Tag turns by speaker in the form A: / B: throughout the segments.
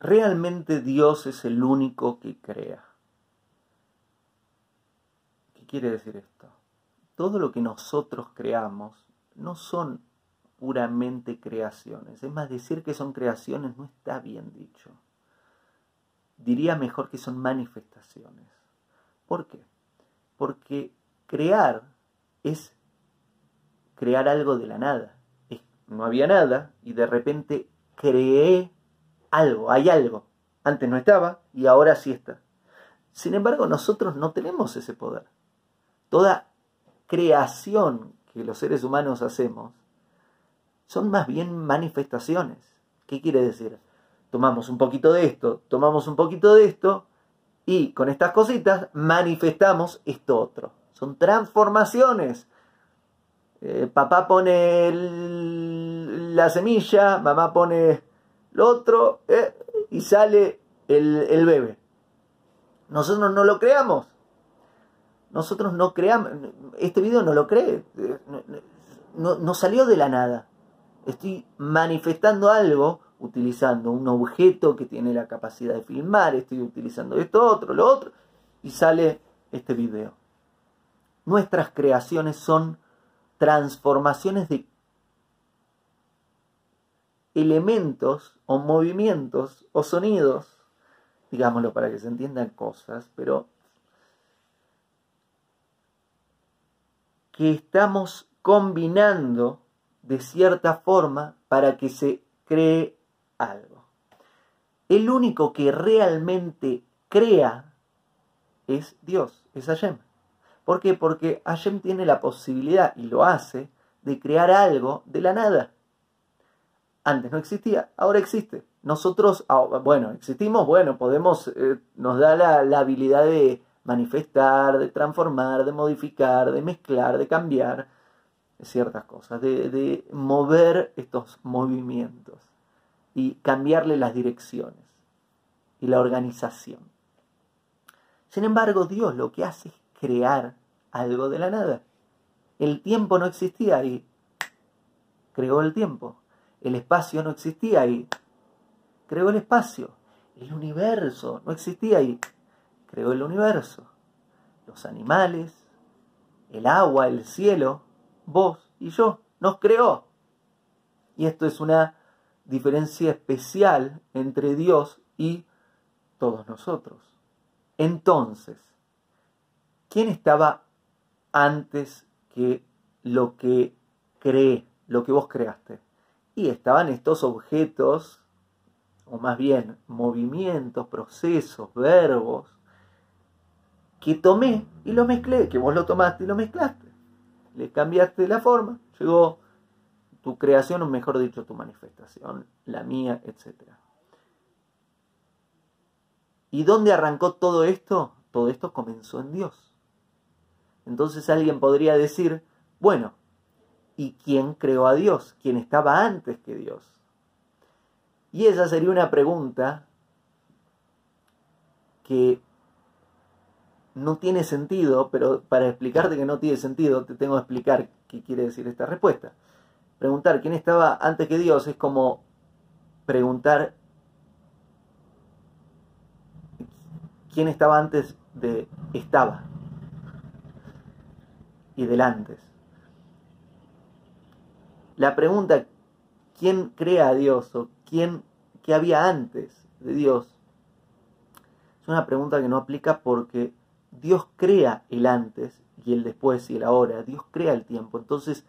A: realmente Dios es el único que crea. ¿Qué quiere decir esto? Todo lo que nosotros creamos no son puramente creaciones. Es más, decir que son creaciones no está bien dicho. Diría mejor que son manifestaciones. ¿Por qué? Porque crear es crear algo de la nada. no había nada y de repente creé algo, hay algo. Antes no estaba y ahora sí está. Sin embargo, nosotros no tenemos ese poder. Toda creación que los seres humanos hacemos son más bien manifestaciones. ¿Qué quiere decir? Tomamos un poquito de esto, tomamos un poquito de esto y con estas cositas manifestamos esto otro. Son transformaciones. Eh, papá pone la semilla, mamá pone lo otro eh, y sale el, el bebé. Nosotros no lo creamos. Nosotros no creamos. Este video no lo cree. Eh, no, no salió de la nada estoy manifestando algo utilizando un objeto que tiene la capacidad de filmar, estoy utilizando esto, otro, lo otro, y sale este video. Nuestras creaciones son transformaciones de elementos o movimientos o sonidos, digámoslo para que se entiendan cosas, pero que estamos combinando de cierta forma para que se cree algo. El único que realmente crea es Dios, es Hashem. ¿Por qué? Porque Hashem tiene la posibilidad, y lo hace, de crear algo de la nada. Antes no existía, ahora existe. Nosotros, ah, bueno, existimos, bueno, podemos, eh, nos da la, la habilidad de manifestar, de transformar, de modificar, de mezclar, de cambiar ciertas cosas, de, mover estos movimientos y cambiarle las direcciones y la organización. Sin embargo, Dios lo que hace es crear algo de la nada. El tiempo no existía y creó el tiempo. El espacio no existía y creó el espacio. El universo no existía y creó el universo. Los animales, el agua, el cielo, vos y yo, nos creó. Y esto es una diferencia especial entre Dios y todos nosotros. Entonces, ¿quién estaba antes que lo que cree, lo que vos creaste? Y estaban estos objetos, o más bien movimientos, procesos, verbos, que tomé y lo mezclé, que vos lo tomaste y lo mezclaste le cambiaste la forma, llegó tu creación, o mejor dicho, tu manifestación, la mía, etc. ¿Y dónde arrancó todo esto? Todo esto comenzó en Dios. Entonces alguien podría decir, bueno, ¿y quién creó a Dios? ¿Quién estaba antes que Dios? Y esa sería una pregunta que no tiene sentido, pero para explicarte que no tiene sentido, te tengo que explicar qué quiere decir esta respuesta. Preguntar quién estaba antes que Dios es como preguntar quién estaba antes de estaba y del antes. La pregunta quién crea a Dios o quién qué había antes de Dios es una pregunta que no aplica porque Dios crea el antes y el después y el ahora. Dios crea el tiempo. Entonces,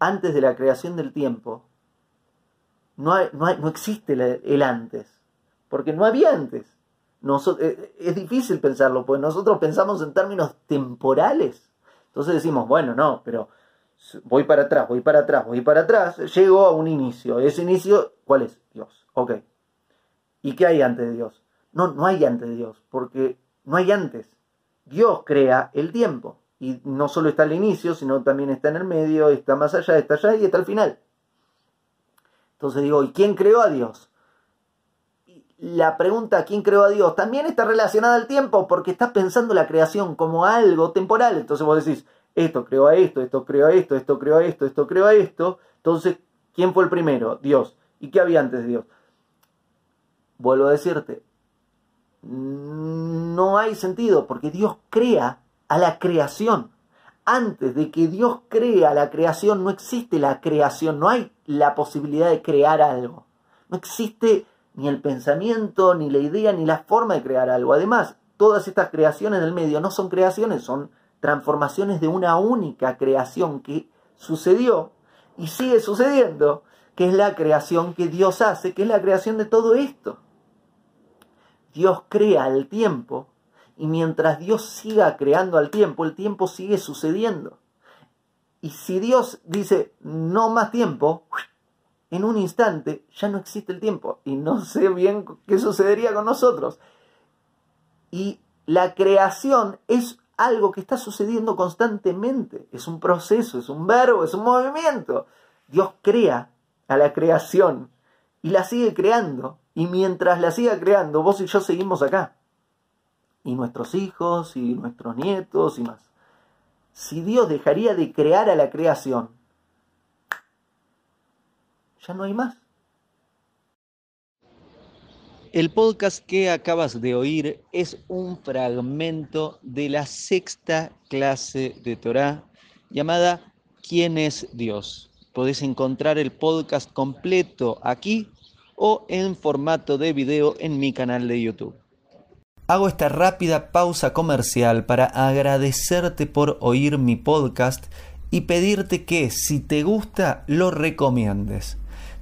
A: antes de la creación del tiempo, no, no, existe el antes. Porque no había antes. Eh, es difícil pensarlo, porque nosotros pensamos en términos temporales. Entonces decimos, bueno, no, pero voy para atrás, voy para atrás, voy para atrás, llego a un inicio. Ese inicio, ¿cuál es? Dios. Ok. ¿Y qué hay antes de Dios? No, no hay antes de Dios, porque no hay antes. Dios crea el tiempo. Y no solo está al inicio, sino también está en el medio, está más allá, está allá y está al final. Entonces digo, ¿y quién creó a Dios? La pregunta ¿quién creó a Dios? también está relacionada al tiempo porque estás pensando la creación como algo temporal. Entonces vos decís, esto creó a esto, esto creó a esto, esto creó a esto, esto creó a esto. Entonces, ¿quién fue el primero? Dios. ¿Y qué había antes de Dios? vuelvo a decirte, no hay sentido porque Dios crea a la creación. Antes de que Dios crea la creación, no existe la creación, no hay la posibilidad de crear algo. No existe ni el pensamiento, ni la idea, ni la forma de crear algo. Además, todas estas creaciones del medio no son creaciones, son transformaciones de una única creación que sucedió y sigue sucediendo, que es la creación que Dios hace, que es la creación de todo esto. Dios crea al tiempo y mientras Dios siga creando al tiempo, el tiempo sigue sucediendo. Y si Dios dice no más tiempo, en un instante ya no existe el tiempo y no sé bien qué sucedería con nosotros. Y la creación es algo que está sucediendo constantemente, es un proceso, es un verbo, es un movimiento. Dios crea a la creación y la sigue creando. Y mientras la siga creando, vos y yo seguimos acá. Y nuestros hijos y nuestros nietos y más. Si Dios dejaría de crear a la creación, ya no hay más.
B: El podcast que acabas de oír es un fragmento de la sexta clase de Torah llamada ¿Quién es Dios? Podés encontrar el podcast completo aquí o en formato de video en mi canal de YouTube. Hago esta rápida pausa comercial para agradecerte por oír mi podcast y pedirte que si te gusta lo recomiendes.